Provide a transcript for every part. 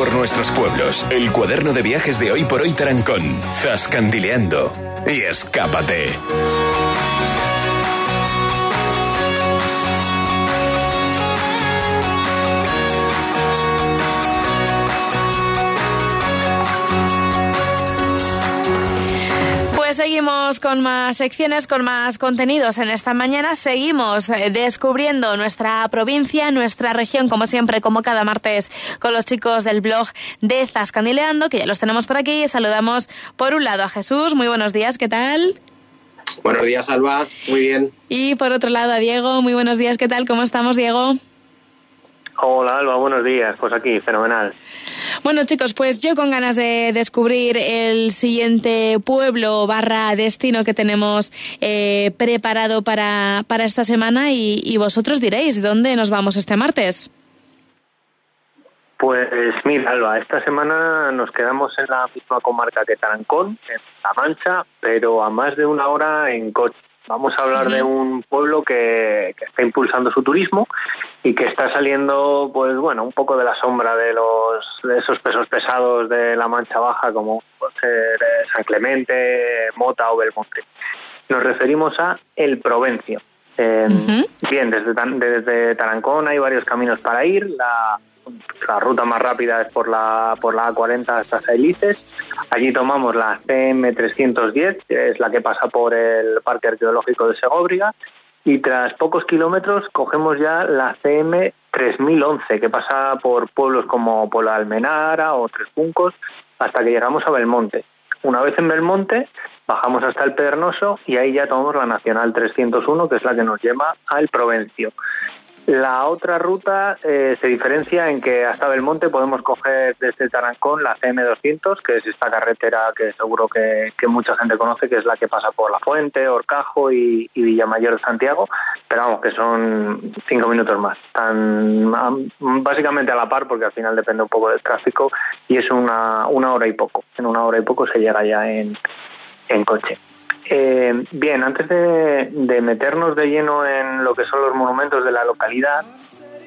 por nuestros pueblos. El cuaderno de viajes de hoy por hoy Tarancón. Zascandileando. Y escápate. Seguimos con más secciones, con más contenidos en esta mañana. Seguimos eh, descubriendo nuestra provincia, nuestra región, como siempre, como cada martes, con los chicos del blog de Zascandileando, que ya los tenemos por aquí. Saludamos por un lado a Jesús. Muy buenos días, ¿qué tal? Buenos días, Alba. Muy bien. Y por otro lado a Diego. Muy buenos días, ¿qué tal? ¿Cómo estamos, Diego? Hola, Alba. Buenos días. Pues aquí, fenomenal. Bueno chicos, pues yo con ganas de descubrir el siguiente pueblo barra destino que tenemos eh, preparado para, para, esta semana y, vosotros diréis dónde nos vamos este martes. Pues mira, Alba, esta semana nos quedamos en la misma comarca que Tarancón, en La Mancha, pero a más de una hora en coche. Vamos a hablar de un pueblo que, está impulsando su turismo y que está saliendo, pues bueno, un poco de la sombra de los de esos pesos pesados de la Mancha Baja, como eh, San Clemente, Mota o Belmonte. Nos referimos a El Provencio. Eh, bien, desde, desde Tarancón hay varios caminos para ir. La, la ruta más rápida es por la, por la A40 hasta Sailices. Allí tomamos la CM310, que es la que pasa por el Parque Arqueológico de Segóbriga, y tras pocos kilómetros cogemos ya la CM3011, que pasa por pueblos como Pola Almenara o Tres Puncos, hasta que llegamos a Belmonte. Una vez en Belmonte, bajamos hasta el Pernoso y ahí ya tomamos la Nacional 301, que es la que nos lleva al Provencio. La otra ruta eh, se diferencia en que hasta Belmonte podemos coger desde Tarancón la CM200, que es esta carretera que seguro que, mucha gente conoce, que es la que pasa por La Fuente, Orcajo y, Villamayor de Santiago, pero vamos, que son cinco minutos más. Están básicamente a la par porque al final depende un poco del tráfico y es una, una hora y poco. En una hora y poco se llega ya en coche. Eh, bien, antes de, meternos de lleno en lo que son los monumentos de la localidad,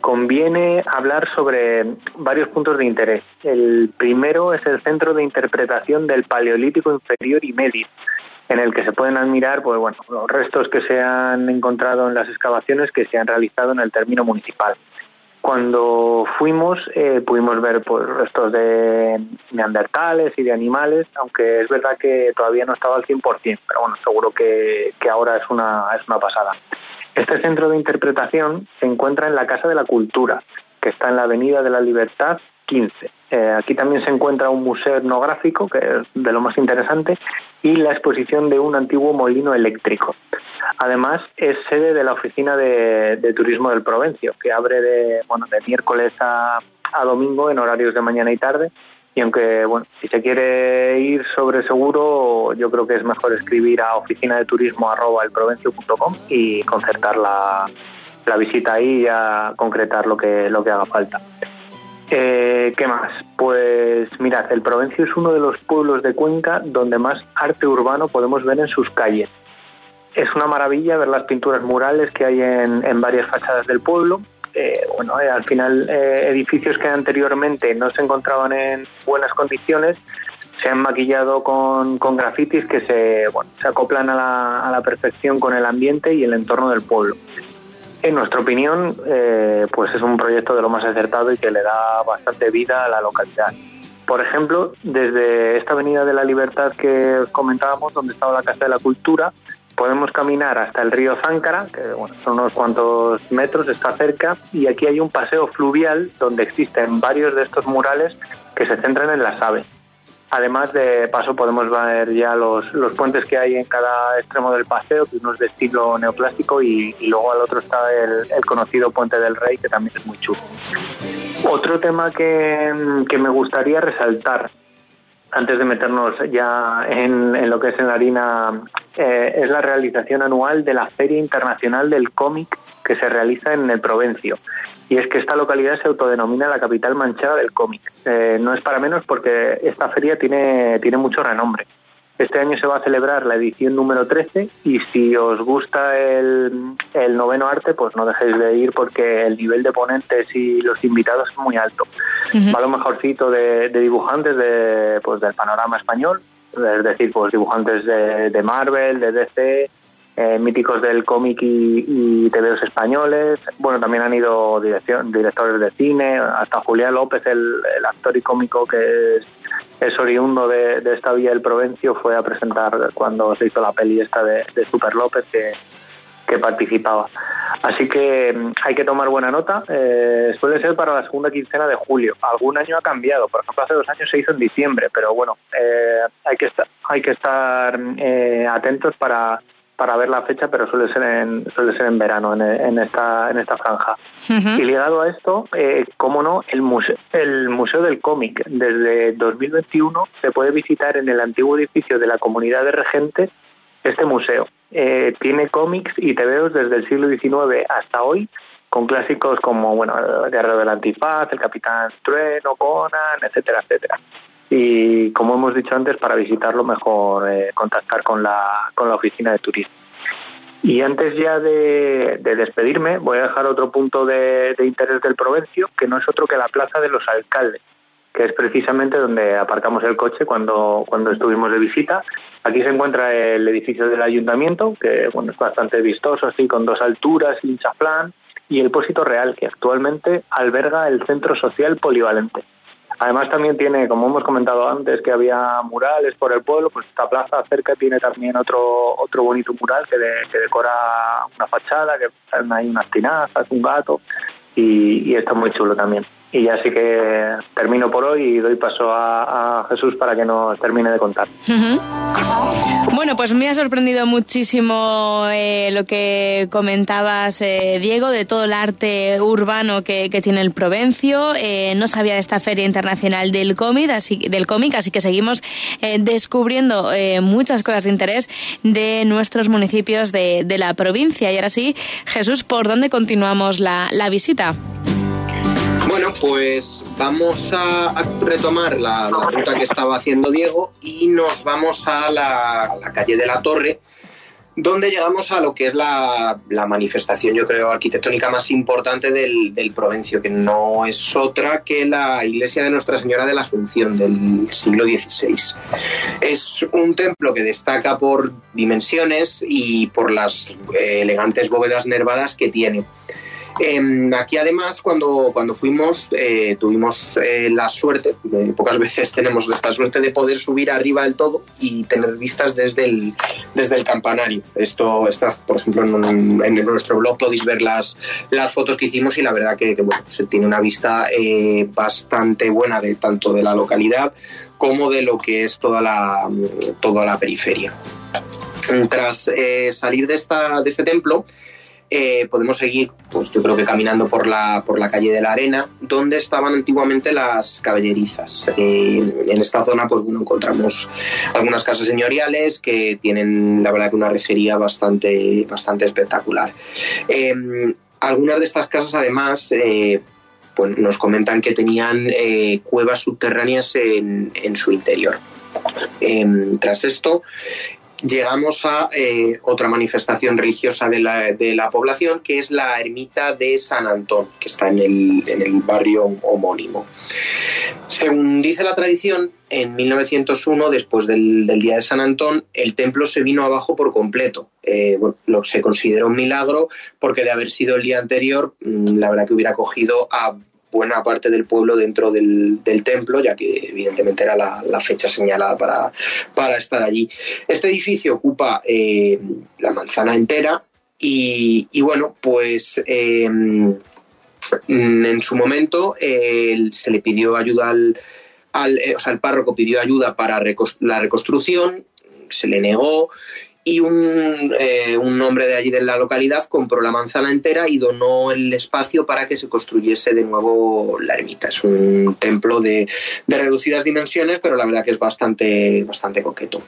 conviene hablar sobre varios puntos de interés. El primero es el Centro de Interpretación del Paleolítico Inferior y Medio, en el que se pueden admirar pues, bueno, los restos que se han encontrado en las excavaciones que se han realizado en el término municipal. Cuando fuimos eh, pudimos ver pues, restos de neandertales y de animales, aunque es verdad que todavía no estaba al 100%, pero bueno, seguro que, ahora es una, es una pasada. Este centro de interpretación se encuentra en la Casa de la Cultura, que está en la Avenida de la Libertad 15. Eh, aquí también se encuentra un museo etnográfico, que es de lo más interesante, y la exposición de un antiguo molino eléctrico. Además, es sede de la Oficina de, Turismo del Provencio, que abre de, bueno, de miércoles a, domingo en horarios de mañana y tarde. Y aunque, bueno, si se quiere ir sobre seguro, yo creo que es mejor escribir a oficina de turismo y concertar la, visita ahí y a concretar lo que, lo que haga falta. Eh, ¿Qué más? Pues mirad, el Provencio es uno de los pueblos de Cuenca donde más arte urbano podemos ver en sus calles es una maravilla ver las pinturas murales que hay en, varias fachadas del pueblo. Eh, bueno, eh, al final eh, edificios que anteriormente no se encontraban en buenas condiciones se han maquillado con, grafitis que se, se acoplan a la, a la, perfección con el ambiente y el entorno del pueblo. En nuestra opinión, pues es un proyecto de lo más acertado y que le da bastante vida a la localidad. Por ejemplo, desde esta Avenida de la Libertad que comentábamos, donde estaba la Casa de la Cultura, podemos caminar hasta el río Záncara, que son unos cuantos metros, está cerca, y aquí hay un paseo fluvial donde existen varios de estos murales que se centran en las aves. Además de paso podemos ver ya los, puentes que hay en cada extremo del paseo, que uno es de estilo neoclásico y, luego al otro está el, conocido Puente del Rey, que también es muy chulo. Otro tema que me gustaría resaltar antes de meternos ya en, lo que es en la harina, eh, es la realización anual de la Feria Internacional del Cómic que se realiza en el Provencio. Y es que esta localidad se autodenomina la capital manchega del cómic. Eh, no es para menos porque esta feria tiene, tiene mucho renombre. Este año se va a celebrar la edición número 13 y si os gusta el, noveno arte, pues no dejéis de ir porque el nivel de ponentes y los invitados es muy alto. Va lo mejorcito de, dibujantes de, pues, del panorama español, es decir, pues dibujantes de, Marvel, de DC, eh, míticos del cómic y, y TVOs españoles. Bueno, también han ido dirección, directores de cine, hasta Julián López, el, el actor y cómico que es es oriundo de, esta vía del Provencio, fue a presentar cuando se hizo la peli esta de, Super López que, participaba. Así que mm, hay que tomar buena nota. Eh, suele ser para la segunda quincena de julio. Algún año ha cambiado. Por ejemplo, hace dos años se hizo en diciembre, pero bueno, eh, hay que estar, hay que estar atentos para, para ver la fecha, pero suele ser en, suele ser en verano, en, esta, en esta franja. Y ligado a esto, eh, cómo no, el museo, el museo del Cómic. Desde 2021 se puede visitar en el antiguo edificio de la Comunidad de Regentes este museo. Eh, tiene cómics y tebeos desde el siglo XIX hasta hoy, con clásicos como bueno, el Guerrero del Antifaz, el Capitán Trueno, Conan, etcétera, etcétera y como hemos dicho antes, para visitarlo mejor eh, contactar con la, con la oficina de turismo. Y antes ya de, despedirme, voy a dejar otro punto de, interés del Provencio, que no es otro que la Plaza de los Alcaldes, que es precisamente donde aparcamos el coche cuando, cuando estuvimos de visita. Aquí se encuentra el edificio del ayuntamiento, que bueno, es bastante vistoso, así con dos alturas, hinchaflán, y el Pósito Real, que actualmente alberga el Centro Social Polivalente. Además también tiene, como hemos comentado antes, que había murales por el pueblo, pues esta plaza cerca tiene también otro otro bonito mural que, decora una fachada, que hay unas tinazas, un gato, y está muy chulo también. Y ya sí que termino por hoy y doy paso a, Jesús para que nos termine de contar. Bueno, pues me ha sorprendido muchísimo eh, lo que comentabas, eh, Diego, de todo el arte urbano que, tiene el Provencio. Eh, no sabía de esta Feria Internacional del Cómic, así, del cómic, así que seguimos descubriendo muchas cosas de interés de nuestros municipios de, la provincia. Y ahora sí, Jesús, ¿por dónde continuamos la, la visita? Bueno, pues vamos a, retomar la, ruta que estaba haciendo Diego y nos vamos a la, calle de la Torre, donde llegamos a lo que es la, manifestación, yo creo, arquitectónica más importante del, Provencio, que no es otra que la iglesia de Nuestra Señora de la Asunción del siglo XVI. Es un templo que destaca por dimensiones y por las eh, elegantes bóvedas nervadas que tiene. Em, aquí además cuando, cuando fuimos eh, tuvimos eh, la suerte, pocas veces tenemos esta suerte de poder subir arriba del todo y tener vistas desde el, desde el campanario. Esto está, por ejemplo, en, nuestro blog podéis ver las, las fotos que hicimos y la verdad que, se tiene una vista eh, bastante buena de tanto de la localidad como de lo que es toda la, toda la periferia. Tras salir de, esta, de este templo, eh, podemos seguir, pues yo creo que caminando por la, por la calle de la Arena, donde estaban antiguamente las caballerizas. Eh, en esta zona, pues bueno, encontramos algunas casas señoriales que tienen, la verdad, que una rejería bastante, bastante espectacular. Em, algunas de estas casas, además, eh, pues nos comentan que tenían cuevas subterráneas en, en su interior. Em, tras esto, llegamos a eh, otra manifestación religiosa de la, población, que es la ermita de San Antón, que está en el, barrio homónimo. Según dice la tradición, en 1901, después del, Día de San Antón, el templo se vino abajo por completo. Eh, se considera un milagro porque de haber sido el día anterior, mm, la verdad que hubiera cogido a buena parte del pueblo dentro del, templo, ya que evidentemente era la, fecha señalada para, para, estar allí. Este edificio ocupa eh, la manzana entera y, bueno, pues em, en su momento se le pidió ayuda al, al, eh, o sea, el párroco pidió ayuda para la reconstrucción, se le negó y eh, un, hombre de allí de la localidad compró la manzana entera y donó el espacio para que se construyese de nuevo la ermita. Es un templo de, reducidas dimensiones, pero la verdad que es bastante, bastante coqueto.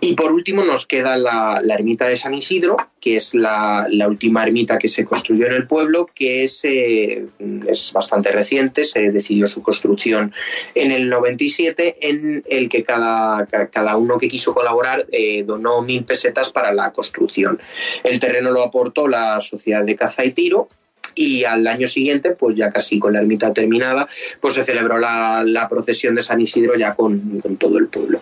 Y por último nos queda la, ermita de San Isidro, que es la, última ermita que se construyó en el pueblo, que es, eh, es bastante reciente, se decidió su construcción en el 97, en el que cada, cada uno que quiso colaborar eh, donó mil pesetas para la construcción. El terreno lo aportó la Sociedad de Caza y Tiro y al año siguiente, pues ya casi con la ermita terminada, pues se celebró la, procesión de San Isidro ya con todo el pueblo.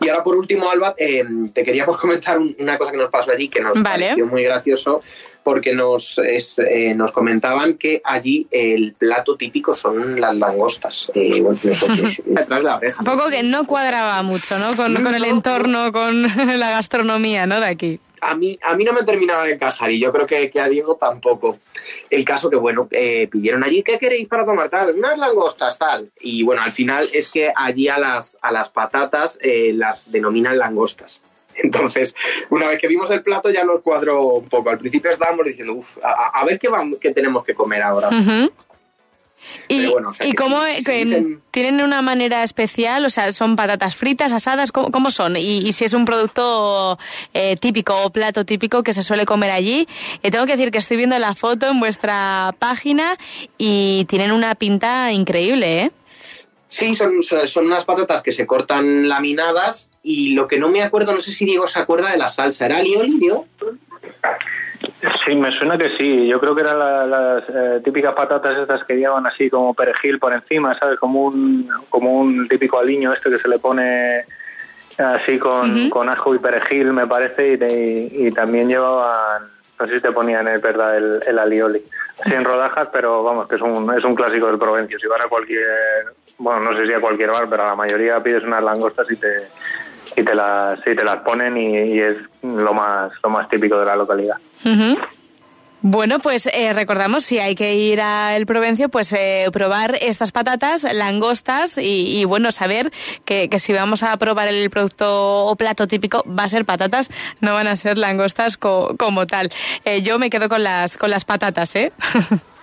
Y ahora por último, Alba, eh, te queríamos comentar una cosa que nos pasó allí que nos pareció muy gracioso porque nos, eh, nos comentaban que allí el plato típico son las langostas. Eh, nosotros, detrás de la oreja. Un poco que no cuadraba mucho, ¿no? Con, con el entorno, con la gastronomía, ¿no? De aquí a mí, a mí no me terminaba de encajar y yo creo que, que a Diego tampoco. El caso que, bueno, eh, pidieron allí, ¿qué queréis para tomar? Tal, unas langostas, tal. Y bueno, al final es que allí a las, a las patatas eh, las denominan langostas. Entonces, una vez que vimos el plato ya nos cuadró un poco. Al principio estábamos diciendo, uff, a, ver qué, qué tenemos que comer ahora. Y, ¿y cómo tienen una manera especial? O sea, ¿son patatas fritas, asadas? ¿Cómo, son? Y, si es un producto eh, típico o plato típico que se suele comer allí. Eh, tengo que decir que estoy viendo la foto en vuestra página y tienen una pinta increíble, ¿eh? Sí, son, son unas patatas que se cortan laminadas y lo que no me acuerdo, no sé si Diego se acuerda de la salsa, ¿era alioli, Diego? Sí, me suena que sí. Yo creo que eran las eh, típicas patatas estas que llevan así como perejil por encima, ¿sabes? Como un, como un típico aliño este que se le pone así con, con ajo y perejil, me parece, y, también llevaban, no sé si te ponían, es verdad, el, el alioli. Así en rodajas, pero vamos, que es un, es un clásico del Provencio. Si vas a cualquier, bueno, no sé si a cualquier bar, pero a la mayoría pides unas langostas y te y te las, y te las ponen y, es lo más, lo más típico de la localidad. Bueno, pues eh, recordamos, si hay que ir a El Provencio, pues eh, probar estas patatas, langostas y, bueno, saber que, que, si vamos a probar el producto o plato típico va a ser patatas, no van a ser langostas como tal. Eh, yo me quedo con las, con las patatas, ¿eh?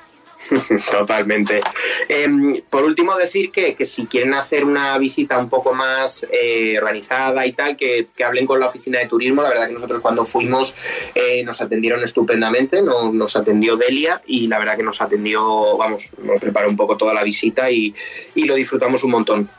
Totalmente. Em, por último, decir que, si quieren hacer una visita un poco más eh, organizada y tal, que, hablen con la oficina de turismo. La verdad que nosotros cuando fuimos eh, nos atendieron estupendamente, nos, atendió Delia y la verdad que nos atendió, vamos, nos preparó un poco toda la visita y lo disfrutamos un montón.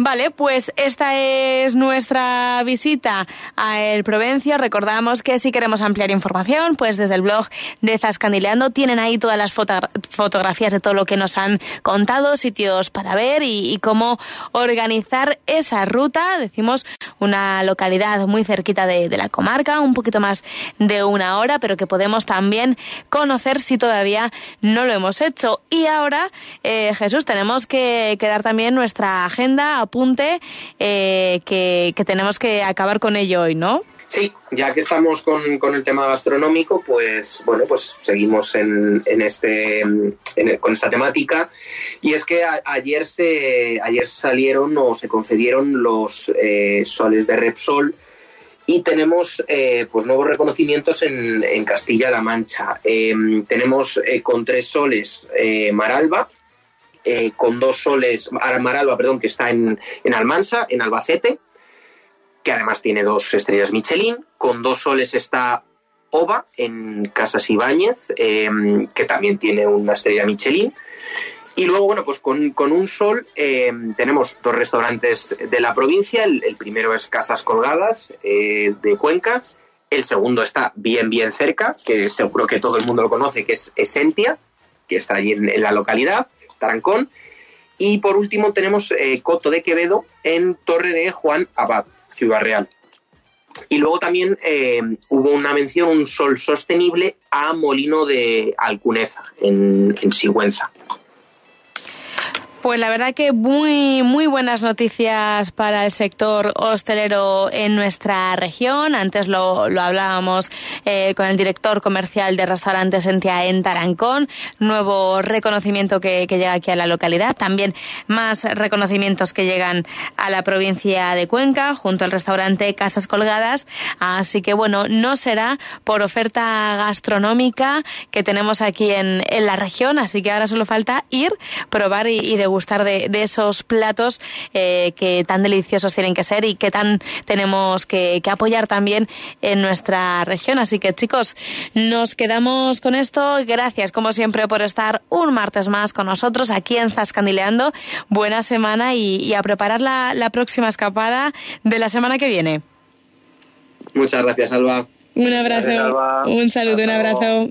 Vale, pues esta es nuestra visita a El Provencio. Recordamos que si queremos ampliar información, pues desde el blog de Zascandileando tienen ahí todas las fotografías de todo lo que nos han contado, sitios para ver y, cómo organizar esa ruta. Decimos una localidad muy cerquita de, la comarca, un poquito más de una hora, pero que podemos también conocer si todavía no lo hemos hecho. Y ahora, eh, Jesús, tenemos que, que dar también nuestra agenda apunte eh, que, tenemos que acabar con ello hoy, ¿no? Sí, ya que estamos con, el tema gastronómico, pues bueno, pues seguimos en, este con esta temática y es que ayer se ayer salieron o se concedieron los eh, soles de Repsol y tenemos eh, pues nuevos reconocimientos en, Castilla-La Mancha. Em, tenemos con tres soles Maralba, eh, con dos soles, Maralba, perdón, que está en, Almansa, en Albacete, que además tiene dos estrellas Michelin. Con dos soles está Ova, en Casas Ibáñez, em, que también tiene una estrella Michelin. Y luego, bueno, pues con, un sol em, tenemos dos restaurantes de la provincia. El, primero es Casas Colgadas eh, de Cuenca. El segundo está bien, bien cerca, que seguro que todo el mundo lo conoce, que es Esentia, que está allí en la localidad. Tarancón. Y por último tenemos eh, Coto de Quevedo en Torre de Juan Abad, Ciudad Real. Y luego también eh, hubo una mención, un sol sostenible a Molino de Alcuneza, en, en Sigüenza. Pues la verdad que muy, muy buenas noticias para el sector hostelero en nuestra región. Antes lo, lo hablábamos eh, con el director comercial de restaurantes Entia en Tarancón. Nuevo reconocimiento que, que, llega aquí a la localidad. También más reconocimientos que llegan a la provincia de Cuenca junto al restaurante Casas Colgadas. Así que bueno, no será por oferta gastronómica que tenemos aquí en, en la región. Así que ahora solo falta ir, probar y, y degustar de, esos platos eh, que tan deliciosos tienen que ser y que tan tenemos que, apoyar también en nuestra región. Así que chicos, nos quedamos con esto. Gracias como siempre por estar un martes más con nosotros aquí en Zascandileando. Buena semana y, a preparar la, la próxima escapada de la semana que viene. Muchas gracias, Alba. Un abrazo, un saludo, un abrazo.